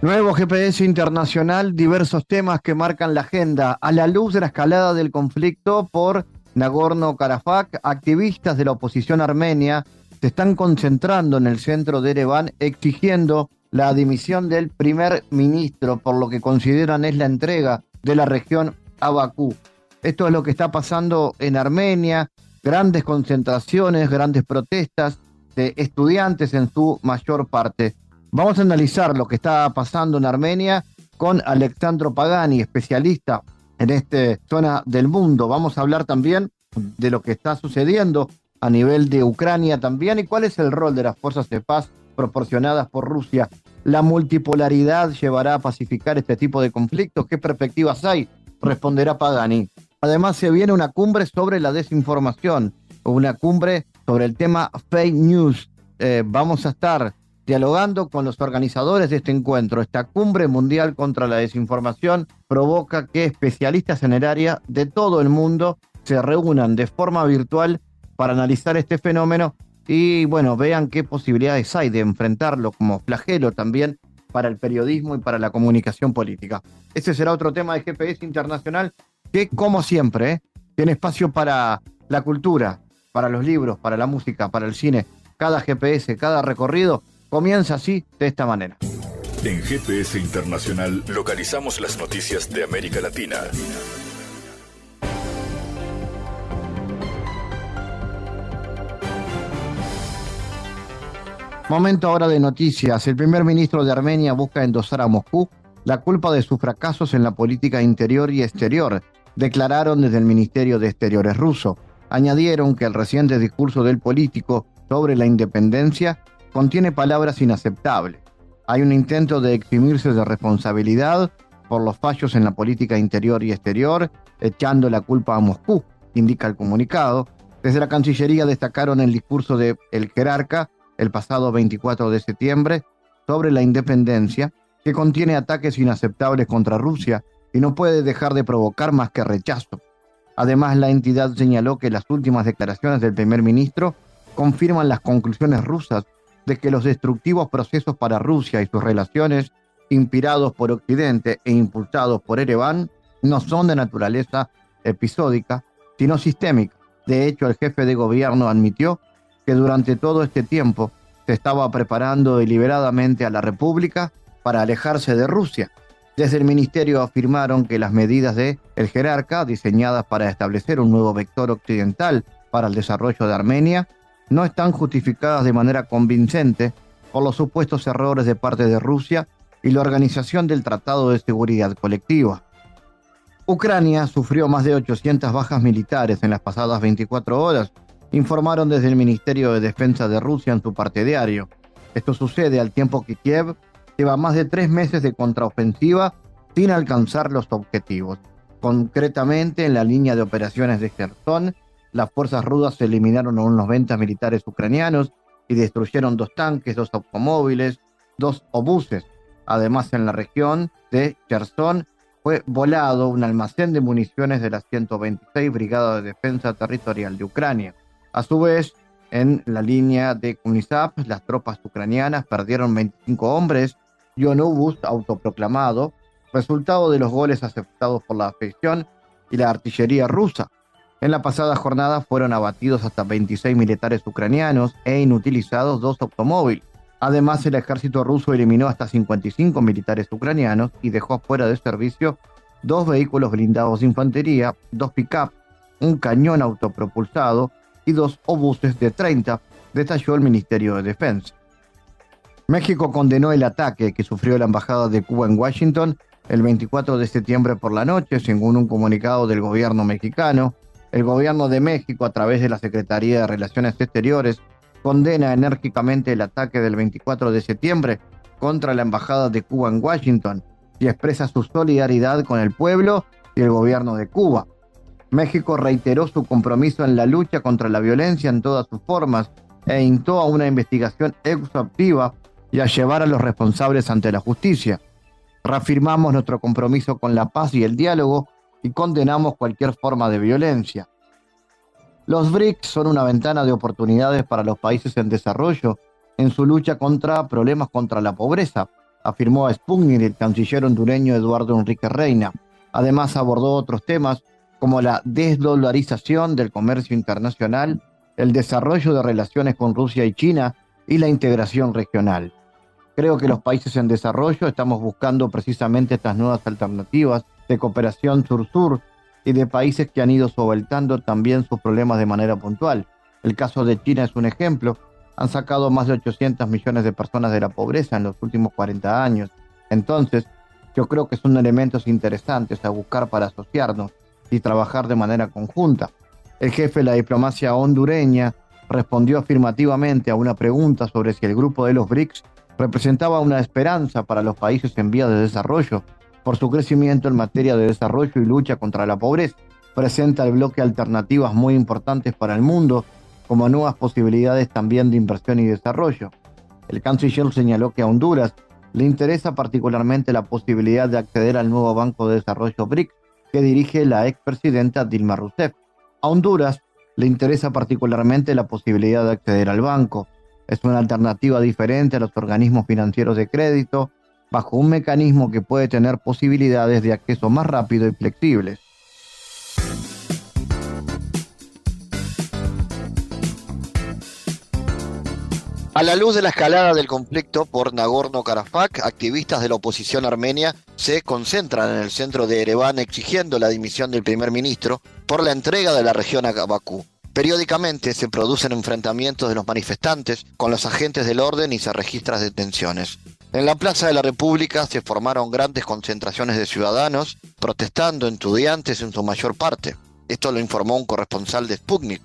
Nuevo GPS internacional, diversos temas que marcan la agenda. A la luz de la escalada del conflicto por Nagorno-Karabaj, activistas de la oposición armenia se están concentrando en el centro de Ereván exigiendo la dimisión del primer ministro por lo que consideran es la entrega de la región a Bakú. Esto es lo que está pasando en Armenia, grandes concentraciones, grandes protestas de estudiantes en su mayor parte. Vamos a analizar lo que está pasando en Armenia con Alexandro Pagani, especialista en esta zona del mundo. Vamos a hablar también de lo que está sucediendo a nivel de Ucrania también y cuál es el rol de las fuerzas de paz proporcionadas por Rusia. ¿La multipolaridad llevará a pacificar este tipo de conflictos? ¿Qué perspectivas hay? Responderá Pagani. Además, se viene una cumbre sobre la desinformación, una cumbre sobre el tema fake news. Eh, vamos a estar dialogando con los organizadores de este encuentro. Esta cumbre mundial contra la desinformación provoca que especialistas en el área de todo el mundo se reúnan de forma virtual para analizar este fenómeno y bueno, vean qué posibilidades hay de enfrentarlo como flagelo también para el periodismo y para la comunicación política. Ese será otro tema de GPS Internacional que, como siempre, ¿eh? tiene espacio para la cultura, para los libros, para la música, para el cine. Cada GPS, cada recorrido comienza así, de esta manera. En GPS Internacional localizamos las noticias de América Latina. Momento ahora de noticias. El primer ministro de Armenia busca endosar a Moscú la culpa de sus fracasos en la política interior y exterior, declararon desde el Ministerio de Exteriores ruso. Añadieron que el reciente discurso del político sobre la independencia contiene palabras inaceptables. Hay un intento de eximirse de responsabilidad por los fallos en la política interior y exterior, echando la culpa a Moscú, indica el comunicado. Desde la Cancillería destacaron el discurso de el jerarca el pasado 24 de septiembre sobre la independencia, que contiene ataques inaceptables contra Rusia y no puede dejar de provocar más que rechazo. Además, la entidad señaló que las últimas declaraciones del primer ministro confirman las conclusiones rusas de que los destructivos procesos para Rusia y sus relaciones, inspirados por Occidente e impulsados por Ereván, no son de naturaleza episódica, sino sistémica. De hecho, el jefe de gobierno admitió que durante todo este tiempo se estaba preparando deliberadamente a la República para alejarse de Rusia. Desde el ministerio afirmaron que las medidas de el jerarca, diseñadas para establecer un nuevo vector occidental para el desarrollo de Armenia, no están justificadas de manera convincente por los supuestos errores de parte de Rusia y la organización del Tratado de Seguridad Colectiva. Ucrania sufrió más de 800 bajas militares en las pasadas 24 horas, informaron desde el Ministerio de Defensa de Rusia en su parte diario. Esto sucede al tiempo que Kiev lleva más de tres meses de contraofensiva sin alcanzar los objetivos. Concretamente, en la línea de operaciones de Kherson, las fuerzas rudas eliminaron a unos 90 militares ucranianos y destruyeron dos tanques, dos automóviles, dos obuses. Además, en la región de Kherson fue volado un almacén de municiones de la 126 Brigada de Defensa Territorial de Ucrania. A su vez, en la línea de Kunisap, las tropas ucranianas perdieron 25 hombres y un obús autoproclamado, resultado de los goles aceptados por la afición y la artillería rusa. En la pasada jornada fueron abatidos hasta 26 militares ucranianos e inutilizados dos automóviles. Además, el ejército ruso eliminó hasta 55 militares ucranianos y dejó fuera de servicio dos vehículos blindados de infantería, dos pick-up, un cañón autopropulsado y dos obuses de 30, detalló el Ministerio de Defensa. México condenó el ataque que sufrió la Embajada de Cuba en Washington el 24 de septiembre por la noche, según un comunicado del gobierno mexicano. El gobierno de México, a través de la Secretaría de Relaciones Exteriores, condena enérgicamente el ataque del 24 de septiembre contra la Embajada de Cuba en Washington. y expresa su solidaridad con el pueblo y el gobierno de Cuba. México reiteró su compromiso en la lucha contra la violencia en todas sus formas e instó a una investigación exhaustiva y a llevar a los responsables ante la justicia. Reafirmamos nuestro compromiso con la paz y el diálogo y condenamos cualquier forma de violencia. Los BRICS son una ventana de oportunidades para los países en desarrollo en su lucha contra problemas contra la pobreza, afirmó Sputnik el canciller hondureño Eduardo Enrique Reina. Además abordó otros temas como la desdolarización del comercio internacional, el desarrollo de relaciones con Rusia y China y la integración regional. Creo que los países en desarrollo estamos buscando precisamente estas nuevas alternativas de cooperación sur-sur y de países que han ido solventando también sus problemas de manera puntual. El caso de China es un ejemplo. Han sacado más de 800 millones de personas de la pobreza en los últimos 40 años. Entonces, yo creo que son elementos interesantes a buscar para asociarnos y trabajar de manera conjunta. El jefe de la diplomacia hondureña respondió afirmativamente a una pregunta sobre si el grupo de los BRICS representaba una esperanza para los países en vía de desarrollo por su crecimiento en materia de desarrollo y lucha contra la pobreza. Presenta el bloque alternativas muy importantes para el mundo, como nuevas posibilidades también de inversión y desarrollo. El canciller señaló que a Honduras le interesa particularmente la posibilidad de acceder al nuevo Banco de Desarrollo BRICS que dirige la expresidenta Dilma Rousseff. A Honduras le interesa particularmente la posibilidad de acceder al banco. Es una alternativa diferente a los organismos financieros de crédito, bajo un mecanismo que puede tener posibilidades de acceso más rápido y flexibles. A la luz de la escalada del conflicto por Nagorno-Karabaj, activistas de la oposición armenia se concentran en el centro de Ereván exigiendo la dimisión del primer ministro por la entrega de la región a Bakú. Periódicamente se producen enfrentamientos de los manifestantes con los agentes del orden y se registran detenciones. En la Plaza de la República se formaron grandes concentraciones de ciudadanos, protestando estudiantes en su mayor parte. Esto lo informó un corresponsal de Sputnik.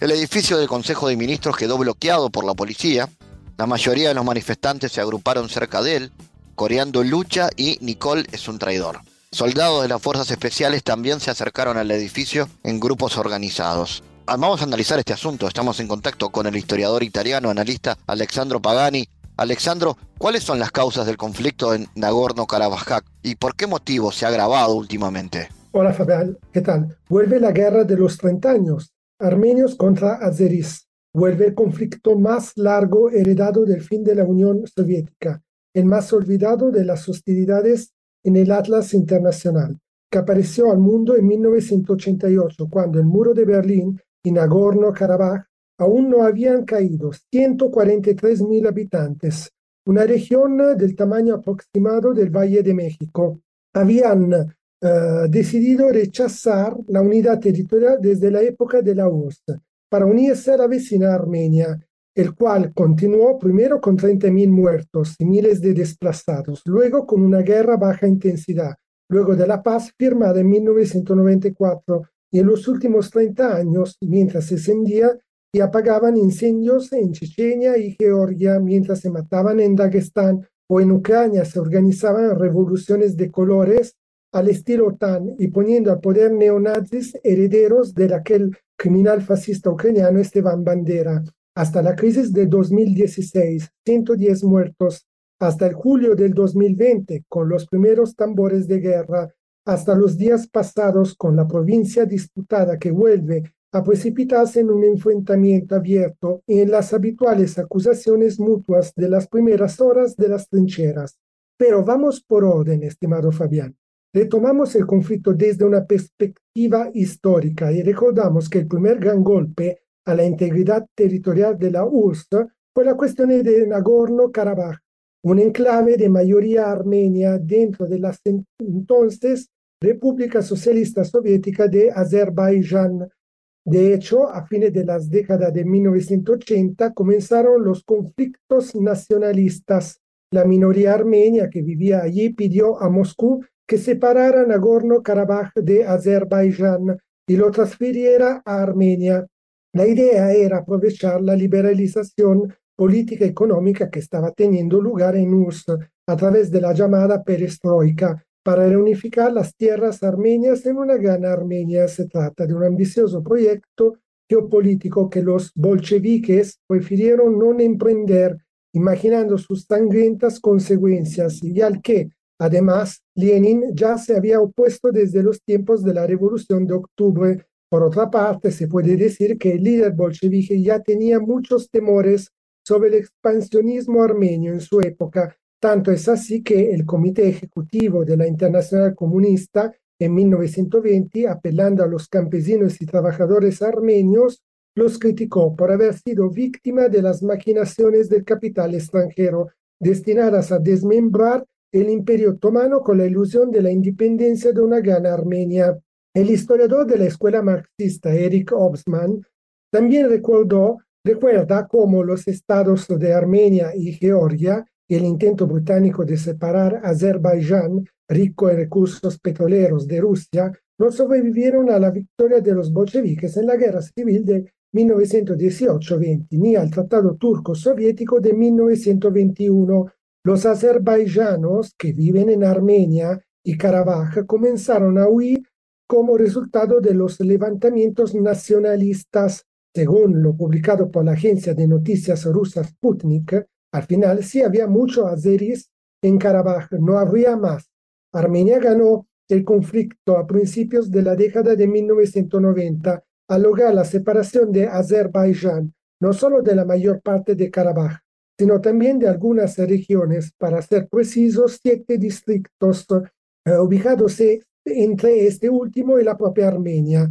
El edificio del Consejo de Ministros quedó bloqueado por la policía. La mayoría de los manifestantes se agruparon cerca de él, coreando lucha y Nicole es un traidor. Soldados de las fuerzas especiales también se acercaron al edificio en grupos organizados. Ah, vamos a analizar este asunto. Estamos en contacto con el historiador italiano, analista Alexandro Pagani. Alexandro, ¿cuáles son las causas del conflicto en Nagorno-Karabaj y por qué motivo se ha agravado últimamente? Hola Fabián, ¿qué tal? Vuelve la guerra de los 30 años Armenios contra azeríes. Vuelve el conflicto más largo heredado del fin de la Unión Soviética, el más olvidado de las hostilidades en el Atlas Internacional, que apareció al mundo en 1988, cuando el muro de Berlín y Nagorno-Karabaj aún no habían caído, 143.000 habitantes, una región del tamaño aproximado del Valle de México. Habían eh, decidido rechazar la unidad territorial desde la época de la URSS para unirse a la vecina Armenia, el cual continuó primero con 30.000 muertos y miles de desplazados, luego con una guerra baja intensidad, luego de la paz firmada en 1994 y en los últimos 30 años, mientras se encendía y apagaban incendios en Chechenia y Georgia, mientras se mataban en Dagestán o en Ucrania se organizaban revoluciones de colores al estilo OTAN y poniendo al poder neonazis herederos de aquel criminal fascista ucraniano Esteban Bandera. Hasta la crisis de 2016, 110 muertos. Hasta el julio del 2020, con los primeros tambores de guerra. Hasta los días pasados, con la provincia disputada que vuelve a precipitarse en un enfrentamiento abierto y en las habituales acusaciones mutuas de las primeras horas de las trincheras. Pero vamos por orden, estimado Fabián. Retomamos el conflicto desde una perspectiva histórica y recordamos que el primer gran golpe a la integridad territorial de la URSS fue la cuestión de Nagorno-Karabaj, un enclave de mayoría armenia dentro de la entonces República Socialista Soviética de Azerbaiyán. De hecho, a fines de las décadas de 1980 comenzaron los conflictos nacionalistas. La minoría armenia que vivía allí pidió a Moscú que separara Nagorno-Karabaj de Azerbaiyán y lo transfiriera a Armenia. La idea era aprovechar la liberalización política económica que estaba teniendo lugar en URSS a través de la llamada perestroika para reunificar las tierras armenias en una gran Armenia. Se trata de un ambicioso proyecto geopolítico que los bolcheviques prefirieron no emprender, imaginando sus sangrientas consecuencias y al que, además, Lenin ya se había opuesto desde los tiempos de la Revolución de Octubre. Por otra parte, se puede decir que el líder bolchevique ya tenía muchos temores sobre el expansionismo armenio en su época. Tanto es así que el Comité Ejecutivo de la Internacional Comunista en 1920, apelando a los campesinos y trabajadores armenios, los criticó por haber sido víctima de las maquinaciones del capital extranjero destinadas a desmembrar el imperio otomano con la ilusión de la independencia de una gran Armenia. El historiador de la escuela marxista Eric Obsman también recordó, recuerda cómo los estados de Armenia y Georgia y el intento británico de separar Azerbaiyán rico en recursos petroleros de Rusia, no sobrevivieron a la victoria de los bolcheviques en la guerra civil de 1918-20 ni al Tratado Turco-Soviético de 1921. Los azerbaiyanos que viven en Armenia y Karabaj comenzaron a huir como resultado de los levantamientos nacionalistas. Según lo publicado por la agencia de noticias rusa Sputnik, al final sí había muchos azeríes en Karabaj, no habría más. Armenia ganó el conflicto a principios de la década de 1990 al lograr la separación de Azerbaiyán, no solo de la mayor parte de Karabaj, sino también de algunas regiones, para ser precisos, siete distritos eh, ubicados entre este último y la propia Armenia.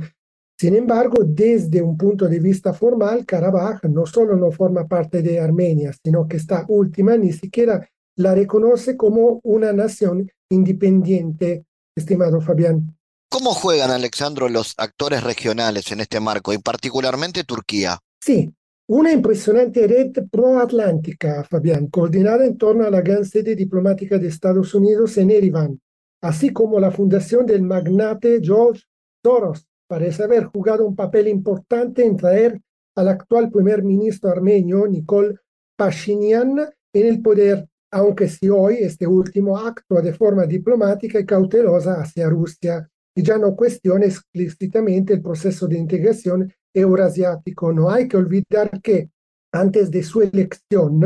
Sin embargo, desde un punto de vista formal, Karabaj no solo no forma parte de Armenia, sino que esta última ni siquiera la reconoce como una nación independiente, estimado Fabián. ¿Cómo juegan, Alexandro, los actores regionales en este marco, y particularmente Turquía? Sí, una impresionante red proatlántica, Fabián, coordinada en torno a la gran sede diplomática de Estados Unidos en Ereván, así como la fundación del magnate George Soros, parece haber jugado un papel importante en traer al actual primer ministro armenio, Nikol Pashinyan, en el poder aunque si hoy este último actúa de forma diplomática y cautelosa hacia Rusia y ya no cuestiona explícitamente el proceso de integración euroasiático. No hay que olvidar que antes de su elección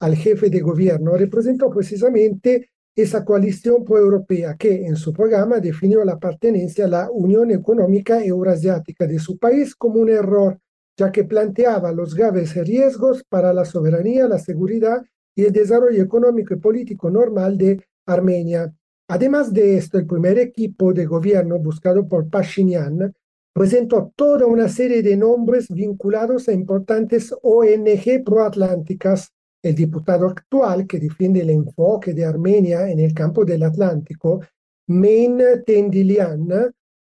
al jefe de gobierno representó precisamente esa coalición pro-europea que en su programa definió la pertenencia a la Unión Económica Euroasiática de su país como un error, ya que planteaba los graves riesgos para la soberanía, la seguridad y el desarrollo económico y político normal de Armenia. Además de esto, el primer equipo de gobierno buscado por Pashinyan presentó toda una serie de nombres vinculados a importantes ONG proatlánticas. El diputado actual que defiende el enfoque de Armenia en el campo del Atlántico, Main Tendilian,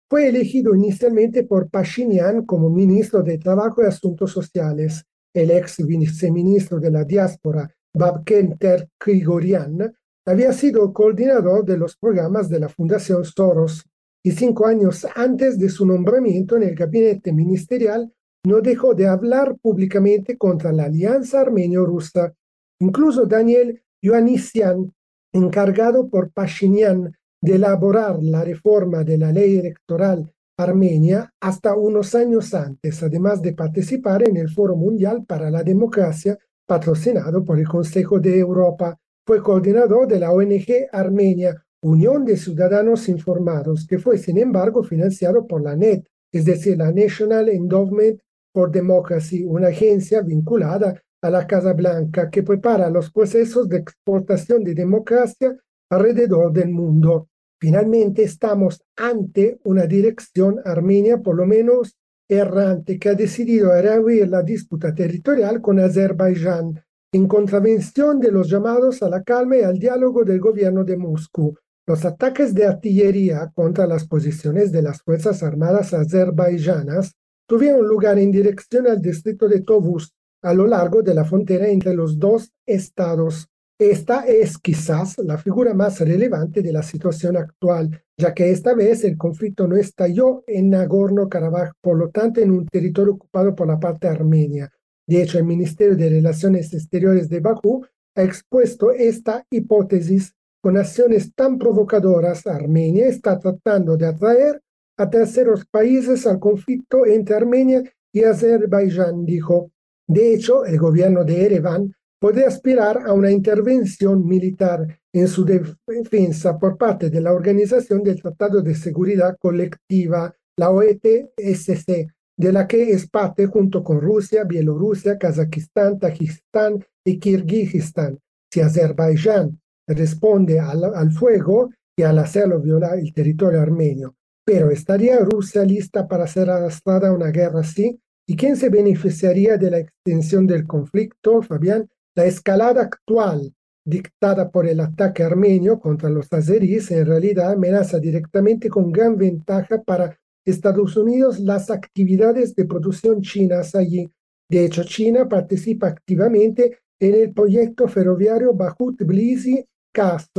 fue elegido inicialmente por Pashinyan como ministro de Trabajo y Asuntos Sociales. El ex viceministro de la diáspora Babkenter Grigorian había sido coordinador de los programas de la Fundación Soros y cinco años antes de su nombramiento en el gabinete ministerial no dejó de hablar públicamente contra la alianza armenio-rusa. Incluso Daniel Ioannisian, encargado por Pashinyan de elaborar la reforma de la ley electoral armenia hasta unos años antes, además de participar en el Foro Mundial para la Democracia patrocinado por el Consejo de Europa. Fue coordinador de la ONG Armenia, Unión de Ciudadanos Informados, que fue, sin embargo, financiado por la NET, es decir, la National Endowment for Democracy, una agencia vinculada a la Casa Blanca que prepara los procesos de exportación de democracia alrededor del mundo. Finalmente estamos ante una dirección armenia, por lo menos errante que ha decidido reabrir la disputa territorial con Azerbaiyán en contravención de los llamados a la calma y al diálogo del gobierno de Moscú. Los ataques de artillería contra las posiciones de las Fuerzas Armadas azerbaiyanas tuvieron lugar en dirección al distrito de Tovuz, a lo largo de la frontera entre los dos estados. Esta es quizás la figura más relevante de la situación actual, ya que esta vez el conflicto no estalló en Nagorno-Karabaj, por lo tanto en un territorio ocupado por la parte armenia. De hecho, el Ministerio de Relaciones Exteriores de Bakú ha expuesto esta hipótesis con acciones tan provocadoras. Armenia está tratando de atraer a terceros países al conflicto entre Armenia y Azerbaiyán, dijo. De hecho, el gobierno de Ereván puede aspirar a una intervención militar en su defensa por parte de la Organización del Tratado de Seguridad Colectiva, la OETSC, de la que es parte junto con Rusia, Bielorrusia, Kazajistán, Tajikistán y Kirguistán. Si Azerbaiyán responde al, fuego y al hacerlo violar el territorio armenio, pero ¿estaría Rusia lista para ser arrastrada a una guerra así? ¿Y quién se beneficiaría de la extensión del conflicto, Fabián? La escalada actual dictada por el ataque armenio contra los azeríes en realidad amenaza directamente con gran ventaja para Estados Unidos las actividades de producción chinas allí. De hecho, China participa activamente en el proyecto ferroviario Bahut-Tbilisi-Kars,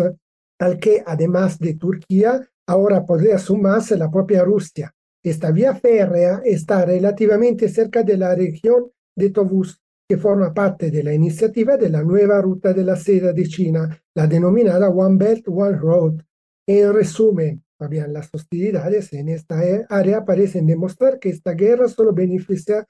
al que además de Turquía, ahora podría sumarse la propia Rusia. Esta vía férrea está relativamente cerca de la región de Tovuz, que forma parte de la iniciativa de la nueva ruta de la seda de China, la denominada One Belt, One Road. En resumen, Fabián, las hostilidades en esta área parecen demostrar que esta guerra solo beneficiará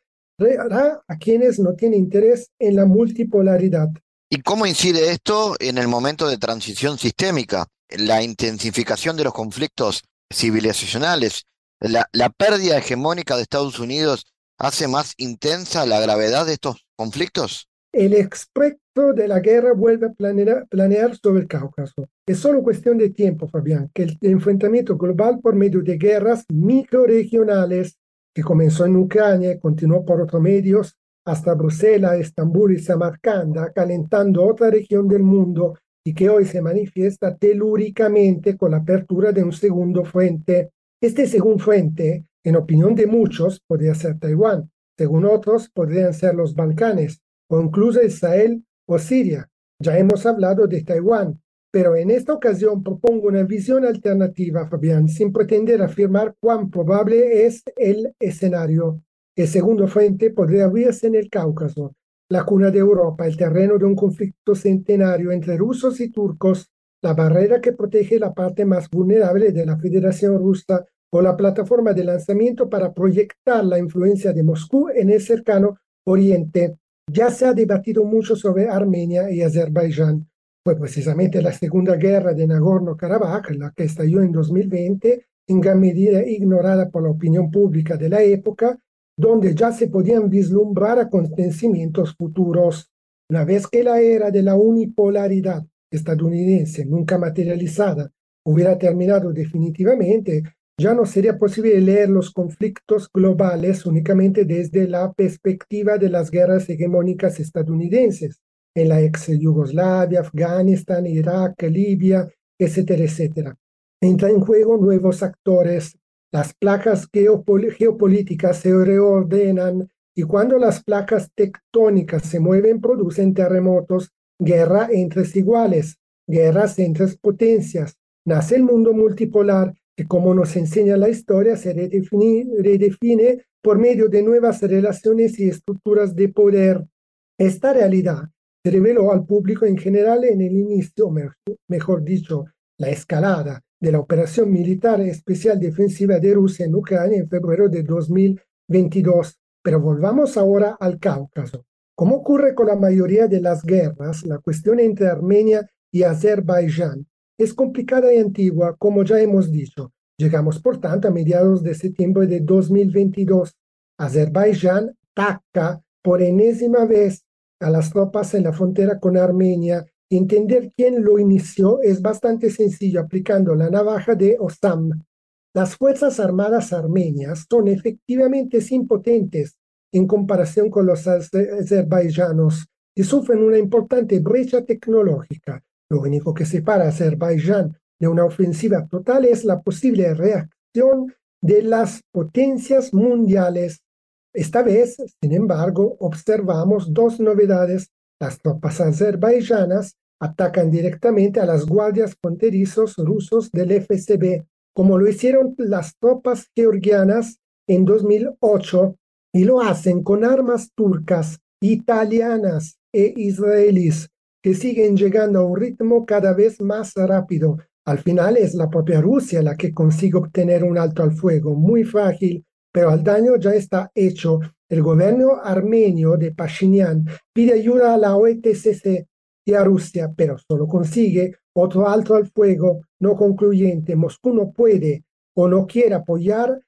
a quienes no tienen interés en la multipolaridad. ¿Y cómo incide esto en el momento de transición sistémica? La intensificación de los conflictos civilizacionales, la, la pérdida hegemónica de Estados Unidos hace más intensa la gravedad de estos conflictos? El experto de la guerra vuelve a planear, planear, sobre el Cáucaso. Es solo cuestión de tiempo, Fabián, que el enfrentamiento global por medio de guerras microregionales, que comenzó en Ucrania y continuó por otros medios hasta Bruselas, Estambul y Samarcanda, calentando otra región del mundo y que hoy se manifiesta telúricamente con la apertura de un segundo frente. Este segundo frente, en opinión de muchos, podría ser Taiwán, según otros, podrían ser los Balcanes o incluso Israel o Siria. Ya hemos hablado de Taiwán, pero en esta ocasión propongo una visión alternativa, Fabián, sin pretender afirmar cuán probable es el escenario. El segundo frente podría abrirse en el Cáucaso, la cuna de Europa, el terreno de un conflicto centenario entre rusos y turcos, la barrera que protege la parte más vulnerable de la Federación Rusa o la plataforma de lanzamiento para proyectar la influencia de Moscú en el cercano Oriente. Ya se ha debatido mucho sobre Armenia y Azerbaiyán. Fue precisamente la Segunda Guerra de Nagorno-Karabaj, la que estalló en 2020, en gran medida ignorada por la opinión pública de la época, donde ya se podían vislumbrar acontecimientos futuros. Una vez que la era de la unipolaridad estadounidense nunca materializada hubiera terminado definitivamente, ya no sería posible leer los conflictos globales únicamente desde la perspectiva de las guerras hegemónicas estadounidenses en la ex Yugoslavia, Afganistán, Irak, Libia, etcétera, etcétera. Entra en juego nuevos actores, las placas geopolíticas se reordenan y cuando las placas tectónicas se mueven producen terremotos, guerra entre iguales, guerras entre potencias, nace el mundo multipolar que como nos enseña la historia se redefine, por medio de nuevas relaciones y estructuras de poder. Esta realidad se reveló al público en general en el inicio, mejor dicho, la escalada de la operación militar especial defensiva de Rusia en Ucrania en febrero de 2022. Pero volvamos ahora al Cáucaso. Como ocurre con la mayoría de las guerras, la cuestión entre Armenia y Azerbaiyán es complicada y antigua, como ya hemos dicho. Llegamos, por tanto, a mediados de septiembre de 2022. Azerbaiyán ataca por enésima vez a las tropas en la frontera con Armenia. Entender quién lo inició es bastante sencillo aplicando la navaja de Osam. Las Fuerzas Armadas armenias son efectivamente impotentes en comparación con los azerbaiyanos y sufren una importante brecha tecnológica. Lo único que separa a Azerbaiyán de una ofensiva total es la posible reacción de las potencias mundiales. Esta vez, sin embargo, observamos dos novedades. Las tropas azerbaiyanas atacan directamente a las guardias fronterizos rusos del FSB, como lo hicieron las tropas georgianas en 2008, y lo hacen con armas turcas, italianas e israelíes que siguen llegando a un ritmo cada vez más rápido. Al final es la propia Rusia la que consigue obtener un alto al fuego, muy frágil, pero el daño ya está hecho. El gobierno armenio de Pashinyan pide ayuda a la OETCC y a Rusia, pero solo consigue otro alto al fuego no concluyente. Moscú no puede o no quiere apoyar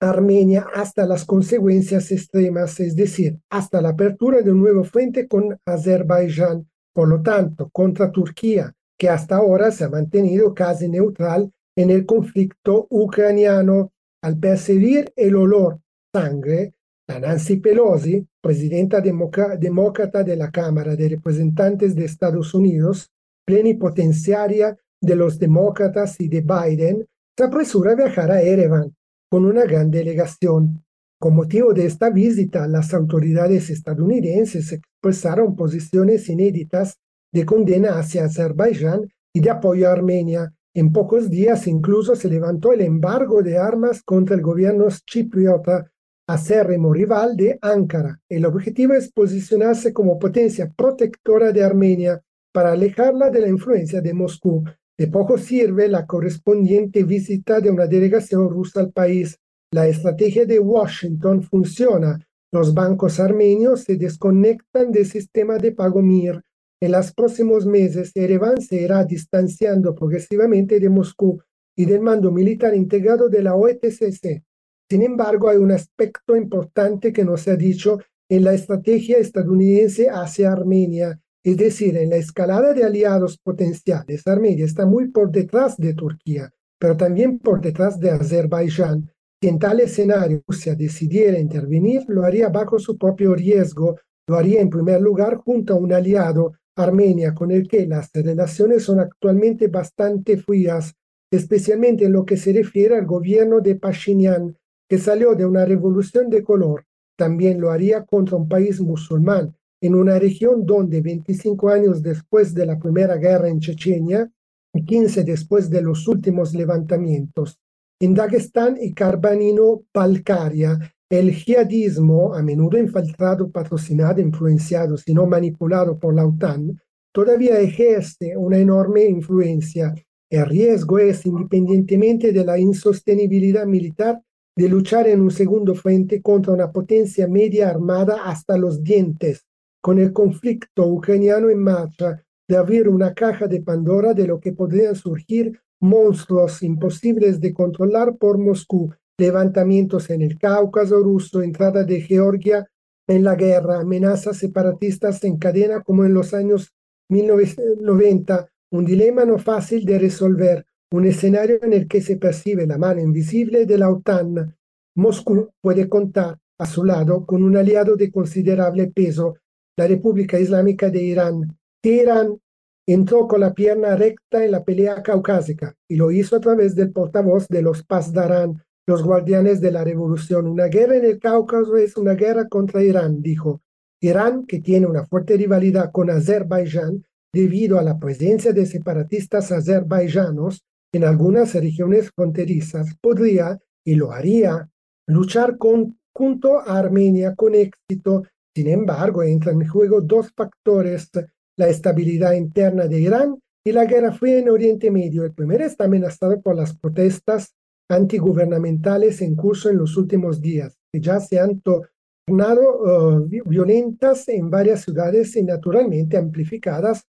Armenia hasta las consecuencias extremas, es decir, hasta la apertura de un nuevo frente con Azerbaiyán. Por lo tanto, contra Turquía, que hasta ahora se ha mantenido casi neutral en el conflicto ucraniano. Al percibir el olor sangre, la Nancy Pelosi, presidenta demócrata de la Cámara de Representantes de Estados Unidos, plenipotenciaria de los demócratas y de Biden, se apresura a viajar a Ereván con una gran delegación. Con motivo de esta visita, las autoridades estadounidenses expresaron posiciones inéditas de condena hacia Azerbaiyán y de apoyo a Armenia. En pocos días incluso se levantó el embargo de armas contra el gobierno chipriota, acérrimo rival de Ankara. El objetivo es posicionarse como potencia protectora de Armenia para alejarla de la influencia de Moscú. De poco sirve la correspondiente visita de una delegación rusa al país. La estrategia de Washington funciona. Los bancos armenios se desconectan del sistema de pago MIR en los próximos meses, Ereván se irá distanciando progresivamente de Moscú y del mando militar integrado de la OETCC. Sin embargo, hay un aspecto importante que no se ha dicho en la estrategia estadounidense hacia Armenia, es decir, en la escalada de aliados potenciales. Armenia está muy por detrás de Turquía, pero también por detrás de Azerbaiyán. Si en tal escenario Rusia decidiera intervenir, lo haría bajo su propio riesgo, lo haría en primer lugar junto a un aliado Armenia, con el que las relaciones son actualmente bastante frías, especialmente en lo que se refiere al gobierno de Pashinyan, que salió de una revolución de color. También lo haría contra un país musulmán, en una región donde 25 años después de la primera guerra en Chechenia y 15 después de los últimos levantamientos, en Dagestán y Carbanino-Balcaria, el jihadismo, a menudo infiltrado, patrocinado, influenciado, sino manipulado por la OTAN, todavía ejerce una enorme influencia. El riesgo es, independientemente de la insostenibilidad militar, de luchar en un segundo frente contra una potencia media armada hasta los dientes, con el conflicto ucraniano en marcha, de abrir una caja de Pandora de lo que podrían surgir monstruos imposibles de controlar por Moscú levantamientos en el Cáucaso ruso, entrada de Georgia en la guerra, amenazas separatistas en cadena como en los años 1990, un dilema no fácil de resolver, un escenario en el que se percibe la mano invisible de la OTAN. Moscú puede contar a su lado con un aliado de considerable peso, la República Islámica de Irán. Teherán entró con la pierna recta en la pelea caucásica y lo hizo a través del portavoz de los Pasdarán, los guardianes de la revolución. Una guerra en el Cáucaso es una guerra contra Irán, dijo. Irán, que tiene una fuerte rivalidad con Azerbaiyán debido a la presencia de separatistas azerbaiyanos en algunas regiones fronterizas, podría, y lo haría, luchar con, junto a Armenia con éxito. Sin embargo, entran en juego dos factores, la estabilidad interna de Irán y la guerra fría en Oriente Medio. El primero está amenazado por las protestas antigubernamentales en curso en los últimos días, que ya se han tornado uh, violentas en varias ciudades y naturalmente amplificadas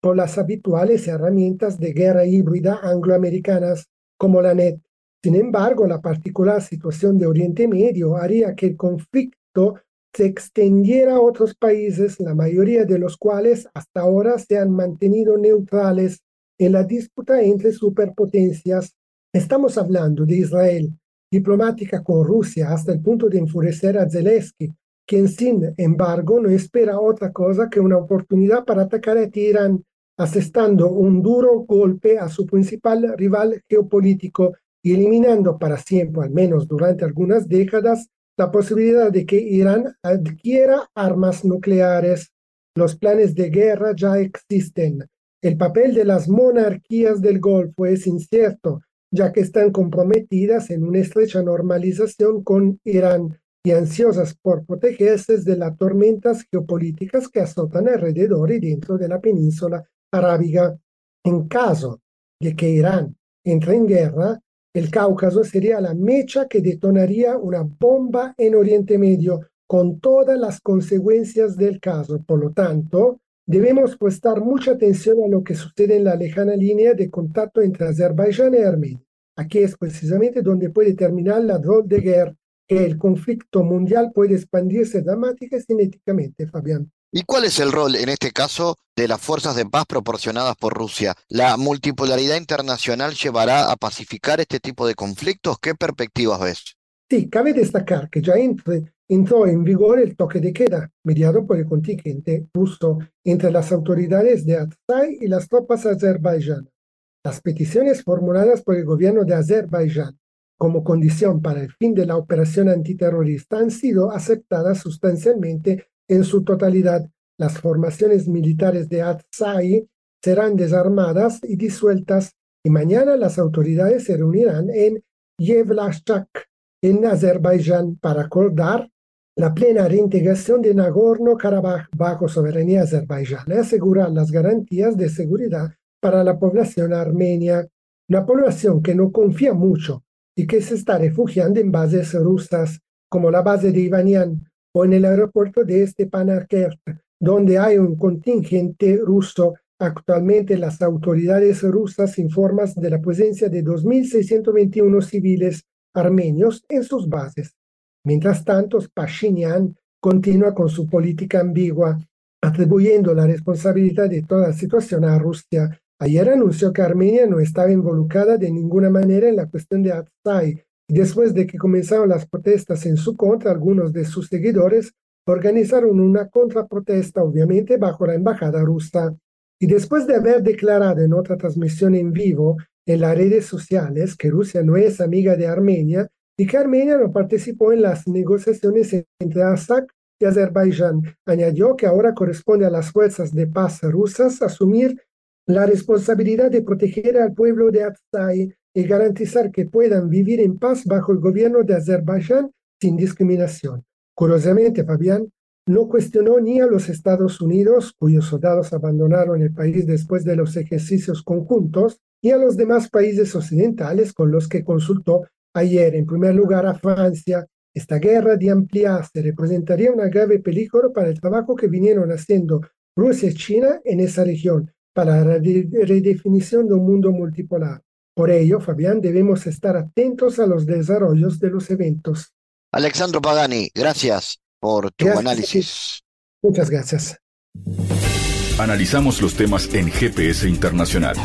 por las habituales herramientas de guerra híbrida angloamericanas como la NET. Sin embargo, la particular situación de Oriente Medio haría que el conflicto se extendiera a otros países, la mayoría de los cuales hasta ahora se han mantenido neutrales en la disputa entre superpotencias. Estamos hablando de Israel, diplomática con Rusia hasta el punto de enfurecer a Zelensky, quien sin embargo no espera otra cosa que una oportunidad para atacar a Teherán, asestando un duro golpe a su principal rival geopolítico y eliminando para siempre, al menos durante algunas décadas, la posibilidad de que Irán adquiera armas nucleares. Los planes de guerra ya existen. El papel de las monarquías del Golfo es incierto ya que están comprometidas en una estrecha normalización con Irán. y ansiosas por protegerse de las tormentas geopolíticas que azotan alrededor y dentro de la península arábiga. En caso de que Irán entre en guerra, el Cáucaso sería la mecha que detonaría una bomba en Oriente Medio con todas las consecuencias del caso. Por lo tanto, debemos prestar mucha atención a lo que sucede en la lejana línea de contacto entre Azerbaiyán y Armenia. Aquí es precisamente donde puede terminar la rol de guerra, que el conflicto mundial puede expandirse dramática y cinéticamente, Fabián. ¿Y cuál es el rol en este caso de las fuerzas de paz proporcionadas por Rusia? ¿La multipolaridad internacional llevará a pacificar este tipo de conflictos? ¿Qué perspectivas ves? Sí, cabe destacar que ya entró en vigor el toque de queda, mediado por el contingente ruso entre las autoridades de Azay y las tropas azerbaiyanas. Las peticiones formuladas por el gobierno de Azerbaiyán como condición para el fin de la operación antiterrorista han sido aceptadas sustancialmente en su totalidad. Las formaciones militares de Azay serán desarmadas y disueltas y mañana las autoridades se reunirán en Yevlashchak, en Azerbaiyán, para acordar la plena reintegración de Nagorno-Karabaj bajo soberanía azerbaiyana y asegurar las garantías de seguridad para la población armenia, una población que no confía mucho y que se está refugiando en bases rusas como la base de Ivanian o en el aeropuerto de Stepanakert, donde hay un contingente ruso. Actualmente las autoridades rusas informan de la presencia de 2.621 civiles armenios en sus bases. Mientras tanto, Pashinyan continúa con su política ambigua, atribuyendo la responsabilidad de toda la situación a Rusia. Ayer anunció que Armenia no estaba involucrada de ninguna manera en la cuestión de Atsai Después de que comenzaron las protestas en su contra, algunos de sus seguidores organizaron una contraprotesta, obviamente bajo la embajada rusa. Y después de haber declarado en otra transmisión en vivo en las redes sociales que Rusia no es amiga de Armenia y que Armenia no participó en las negociaciones entre Azak y Azerbaiyán, añadió que ahora corresponde a las fuerzas de paz rusas asumir la responsabilidad de proteger al pueblo de Azay y garantizar que puedan vivir en paz bajo el gobierno de Azerbaiyán sin discriminación. Curiosamente, Fabián no cuestionó ni a los Estados Unidos, cuyos soldados abandonaron el país después de los ejercicios conjuntos, ni a los demás países occidentales con los que consultó ayer. En primer lugar, a Francia. Esta guerra de ampliarse representaría un grave peligro para el trabajo que vinieron haciendo Rusia y China en esa región para la redefinición de un mundo multipolar. Por ello, Fabián, debemos estar atentos a los desarrollos de los eventos. Alexandro Pagani, gracias por tu análisis. Muchas gracias. Analizamos los temas en GPS Internacional.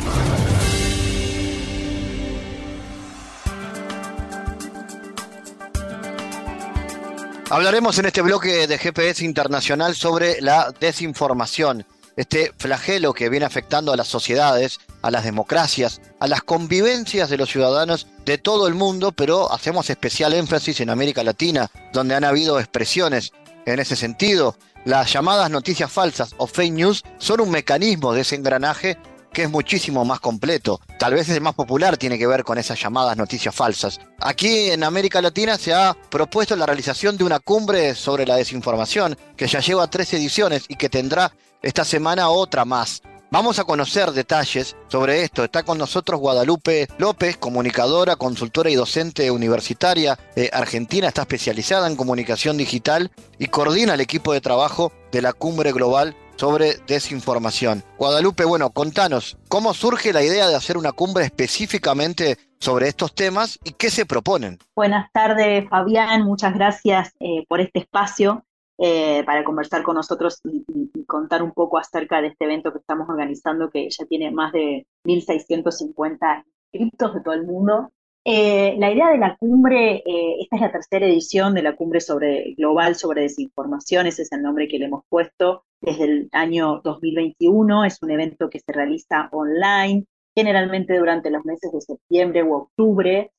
Hablaremos en este bloque de GPS Internacional sobre la desinformación este flagelo que viene afectando a las sociedades, a las democracias, a las convivencias de los ciudadanos de todo el mundo, pero hacemos especial énfasis en América Latina, donde han habido expresiones en ese sentido. Las llamadas noticias falsas o fake news son un mecanismo de ese engranaje que es muchísimo más completo. Tal vez el más popular tiene que ver con esas llamadas noticias falsas. Aquí en América Latina se ha propuesto la realización de una cumbre sobre la desinformación, que ya lleva tres ediciones y que tendrá esta semana otra más. Vamos a conocer detalles sobre esto. Está con nosotros Guadalupe López, comunicadora, consultora y docente universitaria argentina. Está especializada en comunicación digital y coordina el equipo de trabajo de la Cumbre Global sobre desinformación. Guadalupe, bueno, contanos, ¿cómo surge la idea de hacer una cumbre específicamente sobre estos temas y qué se proponen? Buenas tardes, Fabián. Muchas gracias eh, por este espacio. Eh, para conversar con nosotros y, contar un poco acerca de este evento que estamos organizando, que ya tiene más de 1.650 inscriptos de todo el mundo. Eh, la idea de la cumbre, eh, esta es la tercera edición de la cumbre sobre, global sobre desinformación, ese es el nombre que le hemos puesto desde el año 2021, es un evento que se realiza online, generalmente durante los meses de septiembre u octubre,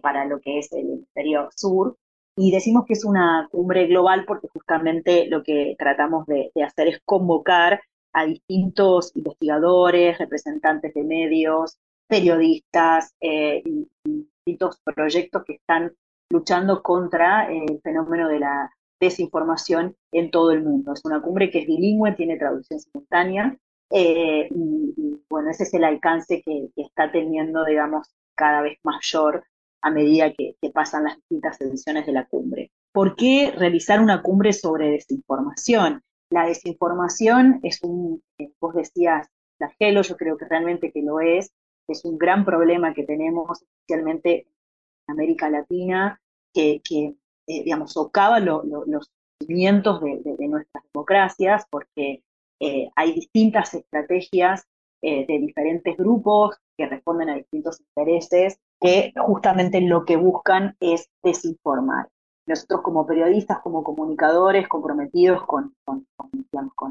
para lo que es el hemisferio sur, y decimos que es una cumbre global porque justamente lo que tratamos de, hacer es convocar a distintos investigadores, representantes de medios, periodistas eh, y, distintos proyectos que están luchando contra el fenómeno de la desinformación en todo el mundo. Es una cumbre que es bilingüe, tiene traducción simultánea, y, bueno, ese es el alcance que, está teniendo, digamos, cada vez mayor a medida que, pasan las distintas ediciones de la cumbre. ¿Por qué realizar una cumbre sobre desinformación? La desinformación es un, eh, vos decías, flagelo, yo creo que realmente que lo es, es un gran problema que tenemos, especialmente en América Latina, que, que eh, digamos, socava los cimientos de, nuestras democracias, porque eh, hay distintas estrategias de diferentes grupos que responden a distintos intereses que justamente lo que buscan es desinformar. Nosotros como periodistas, como comunicadores comprometidos con, con,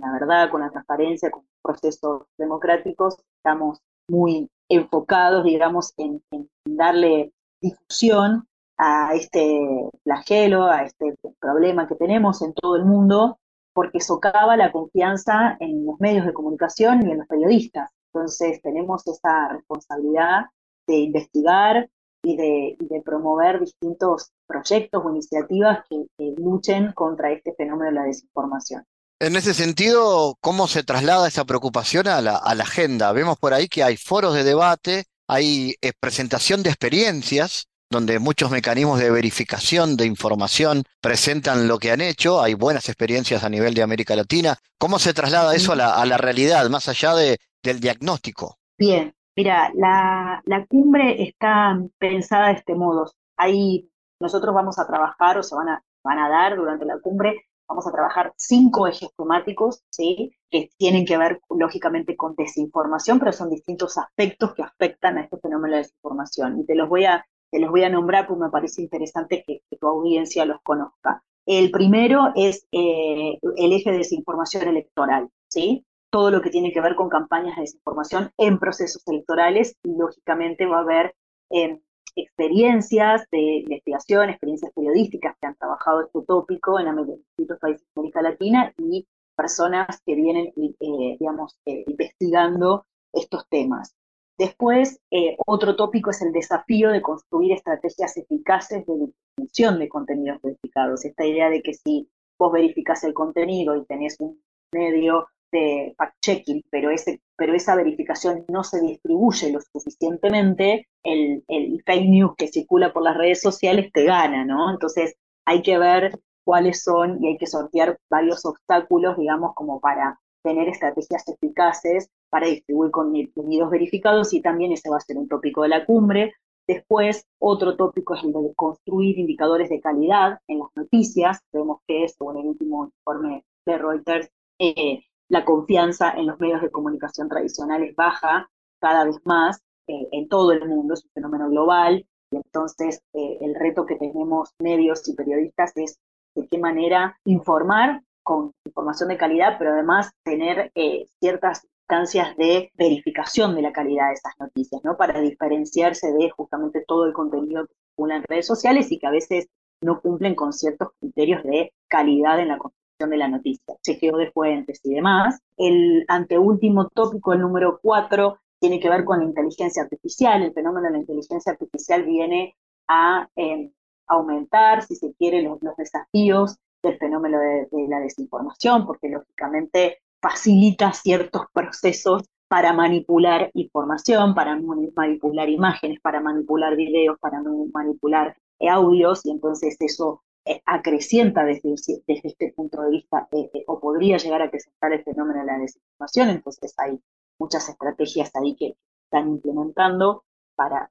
la verdad, con la transparencia, con procesos democráticos, estamos muy enfocados, digamos, en, darle difusión a este flagelo, a este problema que tenemos en todo el mundo, porque socava la confianza en los medios de comunicación y en los periodistas. Entonces tenemos esa responsabilidad de investigar y de, promover distintos proyectos o iniciativas que, luchen contra este fenómeno de la desinformación. En ese sentido, ¿cómo se traslada esa preocupación a la, agenda? Vemos por ahí que hay foros de debate, hay eh, presentación de experiencias, donde muchos mecanismos de verificación de información presentan lo que han hecho, hay buenas experiencias a nivel de América Latina. ¿Cómo se traslada eso a la, a la realidad, más allá de, del diagnóstico? Bien, Mira, la, cumbre está pensada de este modo. Ahí nosotros vamos a trabajar o se van a, van a dar durante la cumbre, vamos a trabajar cinco ejes temáticos, ¿sí? que tienen que ver lógicamente con desinformación, pero son distintos aspectos que afectan a este fenómeno de desinformación. Y te los voy a, te los voy a nombrar porque me parece interesante que, tu audiencia los conozca. El primero es eh, el eje de desinformación electoral, ¿sí? Todo lo que tiene que ver con campañas de desinformación en procesos electorales y lógicamente va a haber em, experiencias de investigación, experiencias periodísticas que han trabajado este tópico en distintos países de América Latina y personas que vienen, eh, digamos, eh, investigando estos temas. Después, eh, otro tópico es el desafío de construir estrategias eficaces de distribución de contenidos verificados. Esta idea de que si vos verificás el contenido y tenés un medio de fact-checking, pero, pero esa verificación no se distribuye lo suficientemente, el, el fake news que circula por las redes sociales te gana, ¿no? Entonces hay que ver cuáles son y hay que sortear varios obstáculos, digamos, como para tener estrategias eficaces para distribuir contenidos verificados y también ese va a ser un tópico de la cumbre. Después, otro tópico es el de construir indicadores de calidad en las noticias. Vemos que, según el último informe de Reuters, eh, la confianza en los medios de comunicación tradicionales baja cada vez más eh, en todo el mundo, es un fenómeno global, y entonces eh, el reto que tenemos medios y periodistas es de qué manera informar con información de calidad, pero además tener eh, ciertas instancias de verificación de la calidad de esas noticias, ¿no? Para diferenciarse de justamente todo el contenido que circula en redes sociales y que a veces no cumplen con ciertos criterios de calidad en la de la noticia, chequeo de fuentes y demás. El anteúltimo tópico, el número cuatro, tiene que ver con la inteligencia artificial. El fenómeno de la inteligencia artificial viene a em, aumentar, si se quiere, los, desafíos del fenómeno de, la desinformación, porque lógicamente facilita ciertos procesos para manipular información, para manipular imágenes, para manipular videos, para manipular audios, y entonces eso eh, acrecienta desde, este punto de vista eh, eh, o podría llegar a acrecentar el fenómeno de la desinformación. Entonces hay muchas estrategias ahí que están implementando para,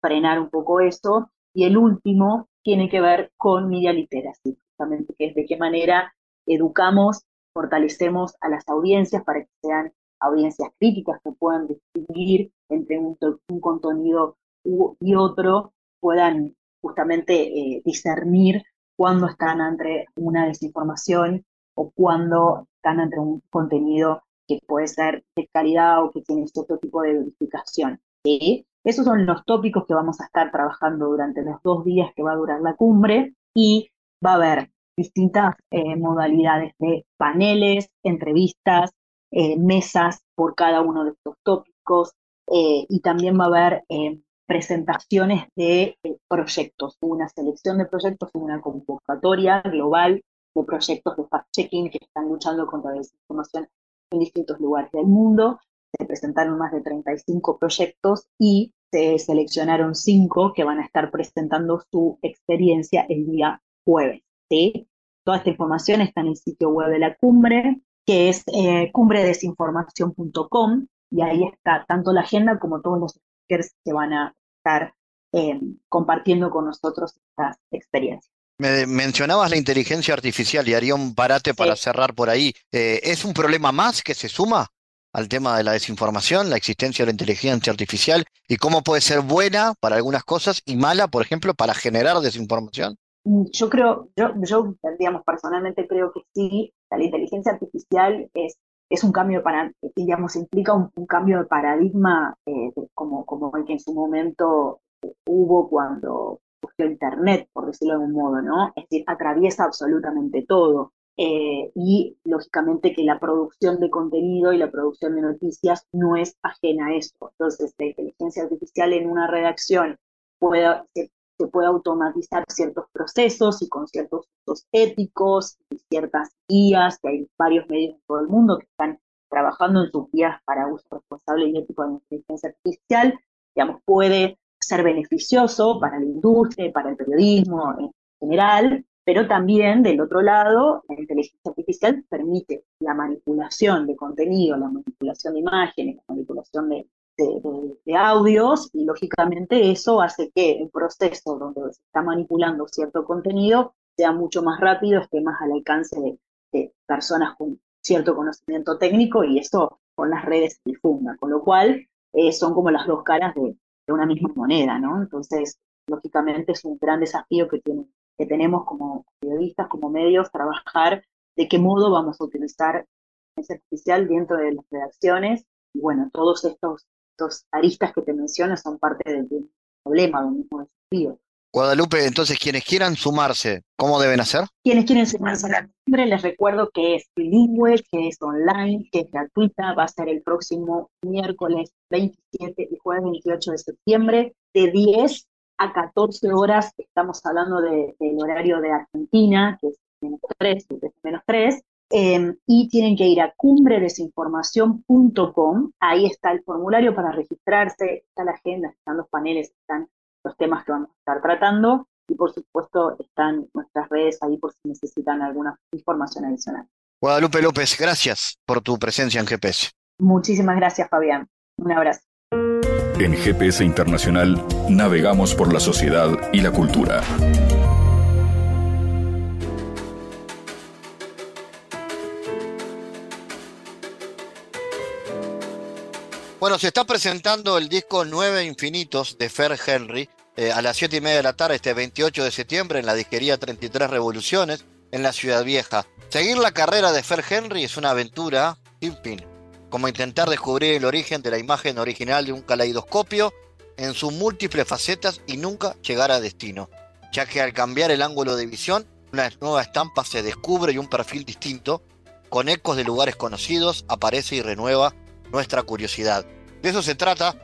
frenar un poco eso. Y el último tiene que ver con media literacy, justamente que es de qué manera educamos, fortalecemos a las audiencias para que sean audiencias críticas que puedan distinguir entre un, un contenido y otro, puedan justamente discernir cuando están entre una desinformación o cuando están entre un contenido que puede ser de calidad o que tiene otro tipo de verificación. Esos son los tópicos que vamos a estar trabajando durante los dos días que va a durar la cumbre y va a haber distintas eh, modalidades de paneles, entrevistas, eh, mesas por cada uno de estos tópicos eh, y también va a haber presentaciones de eh, proyectos. Una selección de proyectos, una convocatoria global de proyectos de fact-checking que están luchando contra la desinformación en distintos lugares del mundo. Se presentaron más de 35 proyectos y se seleccionaron cinco que van a estar presentando su experiencia el día jueves. ¿sí? Toda esta información está en el sitio web de la cumbre, que es eh, cumbredesinformación.com, y ahí está tanto la agenda como todos los speakers que van a estar eh, compartiendo con nosotros estas experiencias. Me mencionabas la inteligencia artificial y haría un parate para cerrar por ahí. Eh, ¿Es un problema más que se suma al tema de la desinformación, la existencia de la inteligencia artificial y cómo puede ser buena para algunas cosas y mala, por ejemplo, para generar desinformación? Mm, yo creo, yo, yo digamos, personalmente creo que sí, la inteligencia artificial es, es un cambio para, digamos, implica un, cambio de paradigma eh, como, como el que en su momento hubo cuando Internet, por decirlo de algún modo, ¿no? Es decir, atraviesa absolutamente todo. Eh, y lógicamente que la producción de contenido y la producción de noticias no es ajena a esto. Entonces, la inteligencia artificial en una redacción puede, puede automatizar ciertos procesos y con ciertos usos éticos y ciertas guías, que hay varios medios en todo el mundo que están trabajando en sus guías para uso responsable y ético de la inteligencia artificial, digamos, puede ser beneficioso para la industria, para el periodismo en general, pero también del otro lado, la inteligencia artificial permite la manipulación de contenido, la manipulación de imágenes, la manipulación de, audios, y lógicamente eso hace que el proceso donde se está manipulando cierto contenido sea mucho más rápido, esté más al alcance de, personas con cierto conocimiento técnico y eso con las redes se difunda, con lo cual eh, son como las dos caras de, de una misma moneda, ¿no? Entonces, lógicamente es un gran desafío que, tiene, que tenemos como periodistas, como medios, trabajar de qué modo vamos a utilizar ese artificial dentro de las redacciones. Y bueno, todos estos, estos aristas que te menciono son parte del, problema, del mismo desafío. Guadalupe, entonces quienes quieran sumarse, ¿cómo deben hacer? Quienes quieren sumarse a la cumbre, les recuerdo que es bilingüe, que es online, que es gratuita, va a ser el próximo miércoles 27 y jueves 28 de septiembre, de 10 a 14 horas, estamos hablando del horario de Argentina, que es menos 3, que es menos 3, em, y tienen que ir a cumbredesinformación.com, ahí está el formulario para registrarse, está la agenda, están los paneles, están los temas que vamos a estar tratando y por supuesto están nuestras redes ahí por si necesitan alguna información adicional. Guadalupe López, gracias por tu presencia en GPS. Muchísimas gracias, Fabián. Un abrazo. En GPS Internacional navegamos por la sociedad y la cultura. Bueno, se está presentando el disco Nueve Infinitos de Fer Henry eh, a las 7 y media de la tarde, este 28 de septiembre, en la disquería 33 Revoluciones, en la Ciudad Vieja. Seguir la carrera de Fer Henry es una aventura sin fin, como intentar descubrir el origen de la imagen original de un caleidoscopio en sus múltiples facetas y nunca llegar a destino, ya que al cambiar el ángulo de visión, una nueva estampa se descubre y un perfil distinto, con ecos de lugares conocidos, aparece y renueva nuestra curiosidad. De eso se trata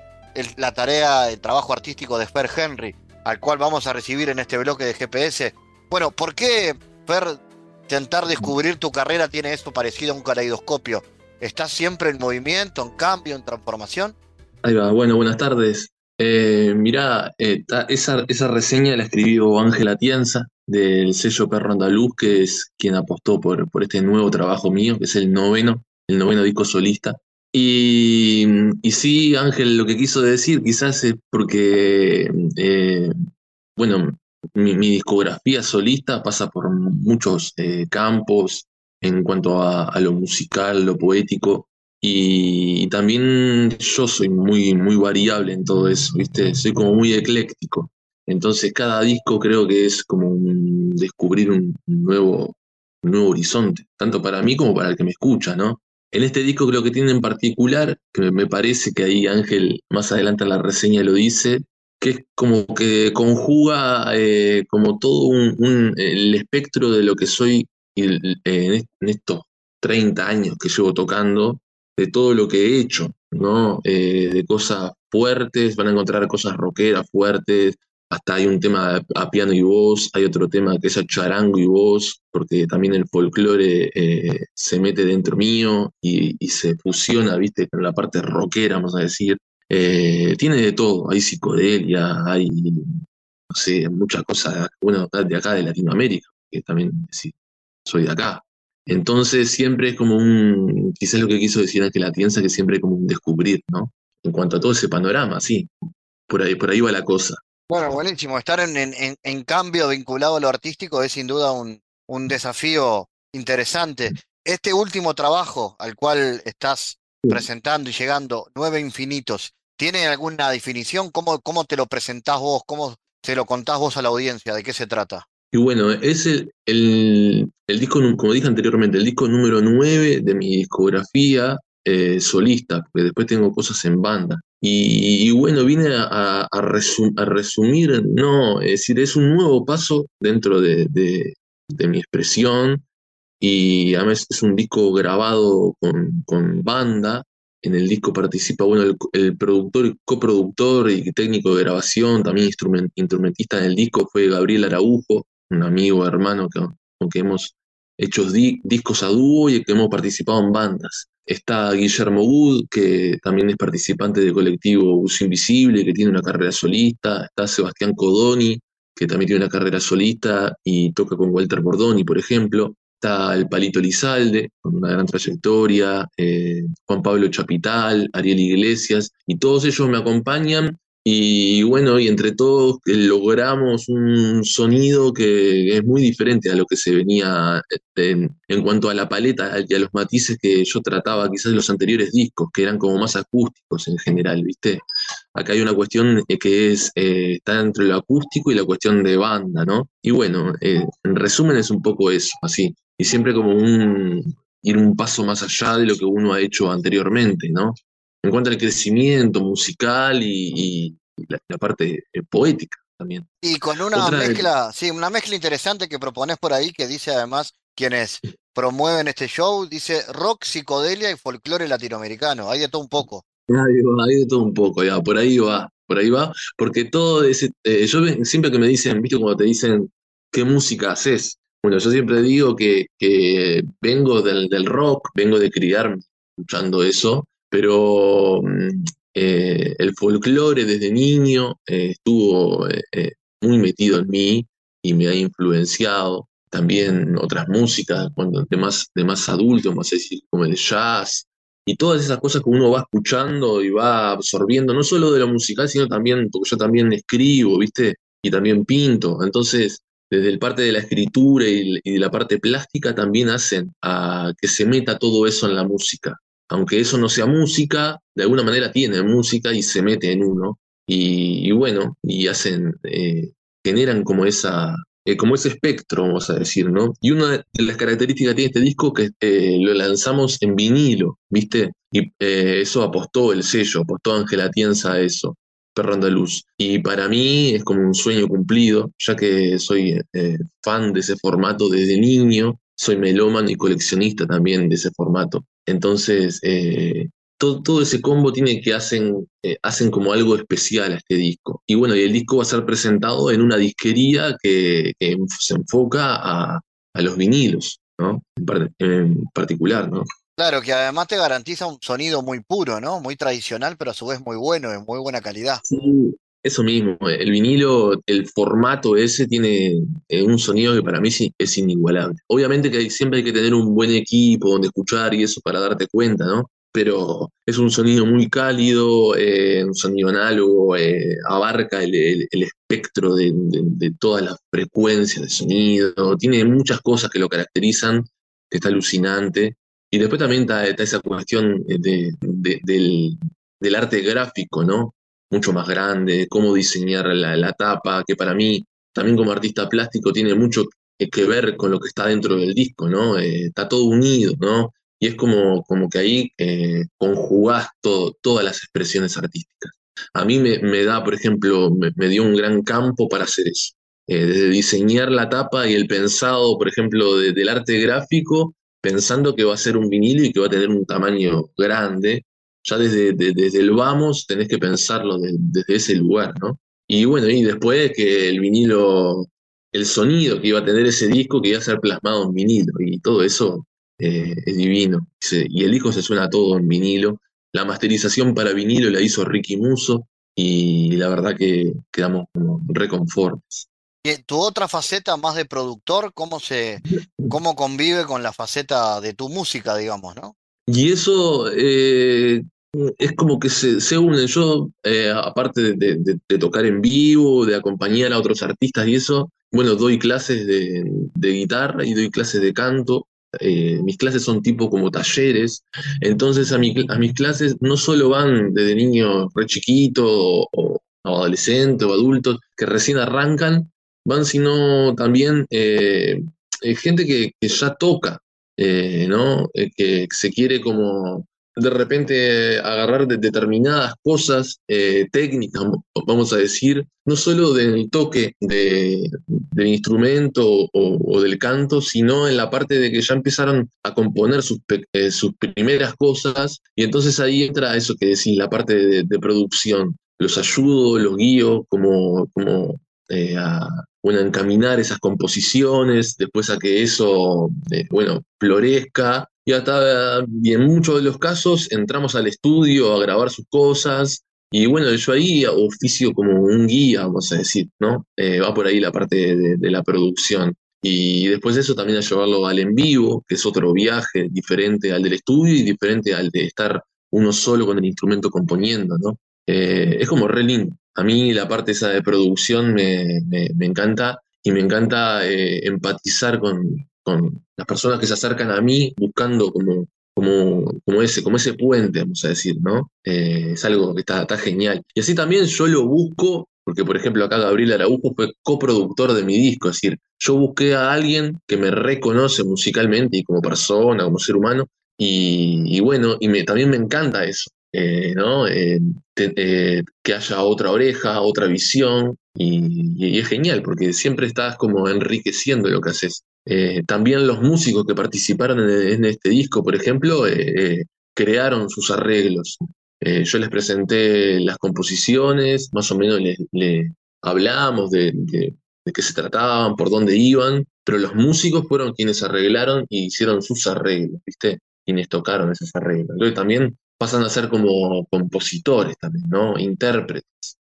la tarea, el trabajo artístico de Fer Henry, al cual vamos a recibir en este bloque de GPS. Bueno, ¿por qué, Fer, intentar descubrir tu carrera tiene esto parecido a un caleidoscopio? ¿Estás siempre en movimiento, en cambio, en transformación? Ahí va, bueno, buenas tardes. Eh, mirá, eh, esa, esa, reseña la escribió Ángela Tienza del sello Perro Andaluz, que es quien apostó por, por este nuevo trabajo mío, que es el noveno, el noveno disco solista. Y, sí, Ángel, lo que quiso decir quizás es porque, eh, bueno, mi, discografía solista pasa por muchos eh, campos en cuanto a, lo musical, lo poético, y, también yo soy muy, muy variable en todo eso, ¿viste? Soy como muy ecléctico. Entonces cada disco creo que es como descubrir un nuevo, un nuevo horizonte, tanto para mí como para el que me escucha, ¿no? En este disco creo que tiene en particular, que me parece que ahí Ángel más adelante en la reseña lo dice, que es como que conjuga eh, como todo un, el espectro de lo que soy en estos 30 años que llevo tocando, de todo lo que he hecho. ¿no? Eh, de cosas fuertes, van a encontrar cosas rockeras fuertes, hasta hay un tema a piano y voz, hay otro tema que es a charango y voz, porque también el folclore eh, se mete dentro mío y, se fusiona, viste, con la parte rockera, vamos a decir. Eh, tiene de todo, hay psicodelia, hay, no sé, muchas cosas, bueno, de acá de Latinoamérica, que también soy de acá. Entonces siempre es como un, quizás lo que quiso decir que la Tienza, que siempre es como un descubrir, ¿no? En cuanto a todo ese panorama, sí, por ahí, por ahí va la cosa. Bueno, buenísimo. Estar en, cambio vinculado a lo artístico es sin duda un, desafío interesante. Este último trabajo al cual estás presentando y llegando, Nueve Infinitos, ¿tiene alguna definición? ¿Cómo, cómo te lo presentás vos? ¿Cómo te lo contás vos a la audiencia? ¿De qué se trata? Y bueno, es el, el, el disco, como dije anteriormente, el disco número 9 de mi discografía eh, solista, porque después tengo cosas en banda. Y, bueno, vine a, resumir, no, es decir, es un nuevo paso dentro de, mi expresión y además es un disco grabado con, banda. En el disco participa, bueno, el, productor y coproductor y técnico de grabación, también instrumentista en el disco fue Gabriel Araujo, un amigo, hermano que, con que hemos hecho discos a dúo y que hemos participado en bandas. Está Guillermo Wood, que también es participante del colectivo Uso Invisible, que tiene una carrera solista. Está Sebastián Codoni, que también tiene una carrera solista y toca con Walter Bordoni, por ejemplo. Está el Palito Lizalde, con una gran trayectoria, eh, Juan Pablo Chapital, Ariel Iglesias, y todos ellos me acompañan y bueno, y entre todos eh, logramos un sonido que es muy diferente a lo que se venía este, en, cuanto a la paleta y a los matices que yo trataba quizás en los anteriores discos, que eran como más acústicos en general, ¿viste? Acá hay una cuestión eh, que es, eh, está entre lo acústico y la cuestión de banda, ¿no? Y bueno, en resumen es un poco eso, así. Y siempre como un, ir un paso más allá de lo que uno ha hecho anteriormente, ¿no? En cuanto al crecimiento musical y, la, parte eh, poética también. Y con una mezcla, sí, una mezcla interesante que propones por ahí, que dice además quienes promueven este show, dice rock, psicodelia y folclore latinoamericano. Hay de todo un poco. Hay, de todo un poco, ya, por ahí va, por ahí va, porque todo ese, eh, yo siempre que me dicen, viste, cuando te dicen qué música haces, bueno, yo siempre digo que, que vengo del, del rock, vengo de criarme escuchando eso, pero mm, eh, el folclore desde niño eh, estuvo eh, muy metido en mí y me ha influenciado. También otras músicas, cuando de más, de más adulto, más decir, como el jazz, y todas esas cosas que uno va escuchando y va absorbiendo, no solo de lo musical, sino también, porque yo también escribo, ¿viste? Y también pinto. Entonces, desde el parte de la escritura y, y de la parte plástica también hacen a que se meta todo eso en la música aunque eso no sea música, de alguna manera tiene música y se mete en uno. Y, bueno, y hacen, eh, generan como esa, eh, como ese espectro, vamos a decir, ¿no? Y una de las características que tiene este disco que eh, lo lanzamos en vinilo, ¿viste? Y eso apostó el sello, apostó Ángela Tienza a eso, Perro Andaluz. Y para mí es como un sueño cumplido, ya que soy fan de ese formato desde niño, soy melómano y coleccionista también de ese formato. Entonces, eh, todo, ese combo tiene que hacen, eh, hacen como algo especial a este disco. Y bueno, y el disco va a ser presentado en una disquería que, se enfoca a, los vinilos, ¿no? En, particular, ¿no? Claro, que además te garantiza un sonido muy puro, ¿no? Muy tradicional, pero a su vez muy bueno, de muy buena calidad. Sí, eso mismo, el vinilo, el formato ese tiene eh, un sonido que para mí es inigualable. Obviamente que siempre hay que tener un buen equipo donde escuchar y eso para darte cuenta, ¿no? Pero es un sonido muy cálido, eh, un sonido análogo, eh, abarca el, espectro de, todas las frecuencias de sonido, tiene muchas cosas que lo caracterizan, que está alucinante. Y después también está, esa cuestión del, del arte gráfico, ¿no? Mucho más grande, cómo diseñar la, tapa, que para mí, también como artista plástico, tiene mucho que ver con lo que está dentro del disco, ¿no? Eh, está todo unido, ¿no? Y es como, como que ahí eh, conjugás todo, todas las expresiones artísticas. A mí me, da, por ejemplo, me, dio un gran campo para hacer eso. Eh, desde diseñar la tapa y el pensado, por ejemplo, del arte gráfico, pensando que va a ser un vinilo y que va a tener un tamaño grande, ya desde, desde el vamos tenés que pensarlo desde ese lugar, ¿no? Y bueno, y después que el vinilo, el sonido que iba a tener ese disco, que iba a ser plasmado en vinilo, y todo eso eh, es divino. y el disco se suena todo en vinilo. La masterización para vinilo la hizo Ricky Muso, y la verdad que quedamos como reconformes. Tu otra faceta más de productor, ¿cómo, se, ¿cómo convive con la faceta de tu música, digamos, no? Y eso eh, es como que se, se unen. Yo, eh, aparte de, tocar en vivo, de acompañar a otros artistas y eso, bueno, doy clases de, guitarra y doy clases de canto. Eh, mis clases son tipo como talleres. Entonces a, a mis clases no solo van desde niños re chiquitos o, adolescentes o adultos que recién arrancan, van sino también gente que, que, ya toca, ¿no? que se quiere como de repente agarrar de determinadas cosas eh, técnicas, vamos a decir, no solo del toque de, del instrumento o, del canto, sino en la parte de que ya empezaron a componer sus, eh, sus primeras cosas, y entonces ahí entra eso que decís, la parte de, producción. Los ayudo, los guío, como, como eh, a bueno, encaminar esas composiciones, después a que eso, bueno, florezca y hasta, y en muchos de los casos entramos al estudio a grabar sus cosas. Y bueno, yo ahí oficio como un guía, vamos a decir, ¿no? Eh, va por ahí la parte de, la producción. Y después de eso también a llevarlo al en vivo, que es otro viaje diferente al del estudio y diferente al de estar uno solo con el instrumento componiendo, ¿no? Eh, es como re lindo. A mí la parte esa de producción me, me, encanta y me encanta eh, empatizar con, con las personas que se acercan a mí buscando como, ese, como ese puente, vamos a decir, ¿no? Eh, es algo que está, genial. Y así también yo lo busco, porque por ejemplo acá Gabriel Araujo fue coproductor de mi disco, es decir, yo busqué a alguien que me reconoce musicalmente y como persona, como ser humano, y, bueno, y me, también me encanta eso. Eh, ¿no? Eh, que haya otra oreja, otra visión, y, es genial porque siempre estás como enriqueciendo lo que haces. Eh, también los músicos que participaron en, este disco, por ejemplo, eh, eh, crearon sus arreglos. yo les presenté las composiciones, más o menos le hablábamos de, de, qué se trataban, por dónde iban, pero los músicos fueron quienes arreglaron y hicieron sus arreglos, ¿viste? Quienes tocaron esos arreglos. Entonces también pasan a ser como compositores también, ¿no? Intérpretes.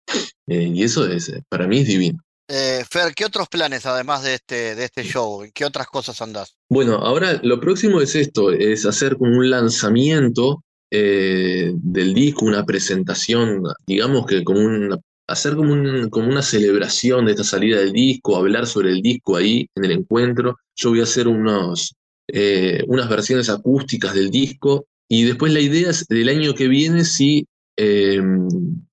y eso es, para mí es divino. Eh, Fer, ¿qué otros planes además de este, de este show? ¿En qué otras cosas andás? Bueno, ahora lo próximo es esto, es hacer como un lanzamiento eh, del disco, una presentación, digamos que como una, hacer como, como una celebración de esta salida del disco, hablar sobre el disco ahí en el encuentro. Yo voy a hacer unos, eh, unas versiones acústicas del disco y después la idea es del año que viene, sí,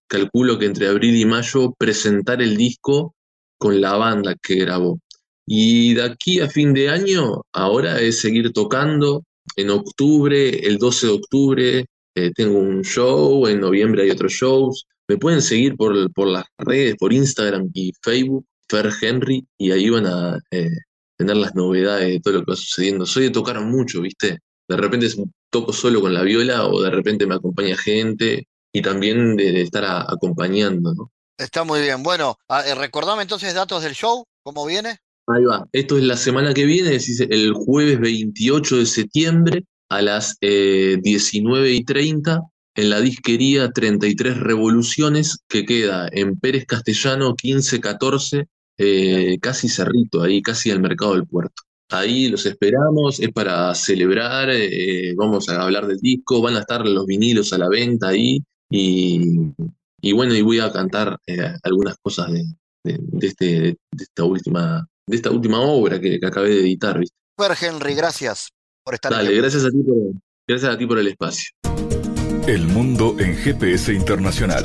calculo que entre abril y mayo, presentar el disco con la banda que grabó. Y de aquí a fin de año, ahora es seguir tocando. En octubre, el 12 de octubre, eh, tengo un show, en noviembre hay otros shows. Me pueden seguir por, por las redes, por Instagram y Facebook, Fer Henry, y ahí van a eh, tener las novedades de todo lo que va sucediendo. Soy de tocar mucho, ¿viste? De repente toco solo con la viola o de repente me acompaña gente y también de, estar acompañando, ¿no? Está muy bien. Bueno, eh, recordame entonces datos del show, ¿cómo viene? Ahí va. Esto es la semana que viene, es el jueves 28 de septiembre a las 19 eh, y 30 en la disquería 33 Revoluciones que queda en Pérez Castellano 1514, eh, casi Cerrito, ahí casi al mercado del puerto. Ahí los esperamos, es para celebrar, vamos a hablar del disco, van a estar los vinilos a la venta ahí y y bueno, y voy a cantar eh, algunas cosas de, este, de, esta última, de esta última obra que, acabé de editar. ¿viste? Henry, gracias por estar Dale, gracias a ti por, gracias a ti por el espacio. El mundo en GPS internacional.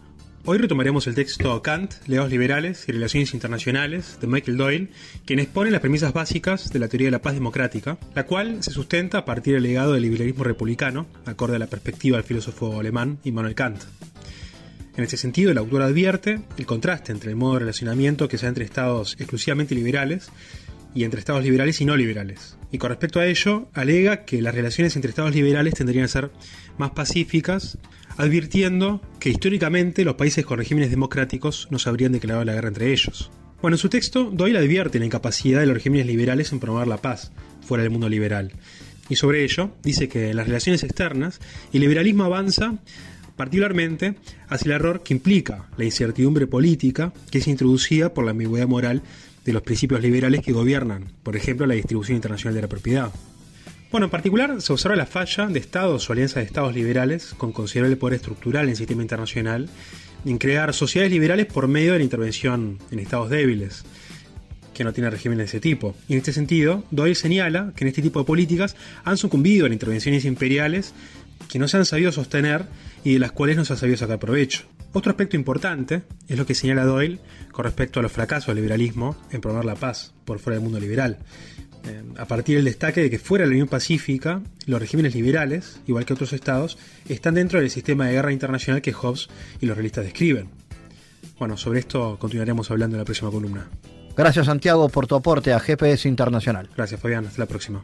Hoy retomaremos el texto Kant, Leos Liberales y Relaciones Internacionales de Michael Doyle, quien expone las premisas básicas de la teoría de la paz democrática, la cual se sustenta a partir del legado del liberalismo republicano, acorde a la perspectiva del filósofo alemán Immanuel Kant. En este sentido, el autor advierte el contraste entre el modo de relacionamiento que se da entre estados exclusivamente liberales y entre estados liberales y no liberales. Y con respecto a ello, alega que las relaciones entre estados liberales tendrían a ser más pacíficas, advirtiendo que históricamente los países con regímenes democráticos no se habrían declarado la guerra entre ellos. Bueno, en su texto, Doyle advierte la incapacidad de los regímenes liberales en promover la paz fuera del mundo liberal. Y sobre ello, dice que en las relaciones externas, el liberalismo avanza particularmente hacia el error que implica la incertidumbre política que es introducida por la ambigüedad moral de los principios liberales que gobiernan, por ejemplo, la distribución internacional de la propiedad. Bueno, en particular se observa la falla de estados o alianzas de estados liberales con considerable poder estructural en el sistema internacional en crear sociedades liberales por medio de la intervención en estados débiles, que no tienen regímenes de ese tipo. Y en este sentido, Doyle señala que en este tipo de políticas han sucumbido a intervenciones imperiales que no se han sabido sostener y de las cuales no se ha sabido sacar provecho. Otro aspecto importante es lo que señala Doyle con respecto a los fracasos del liberalismo en promover la paz por fuera del mundo liberal. Eh, a partir del destaque de que fuera de la Unión Pacífica, los regímenes liberales, igual que otros estados, están dentro del sistema de guerra internacional que Hobbes y los realistas describen. Bueno, sobre esto continuaremos hablando en la próxima columna. Gracias Santiago por tu aporte a GPS Internacional. Gracias Fabián, hasta la próxima.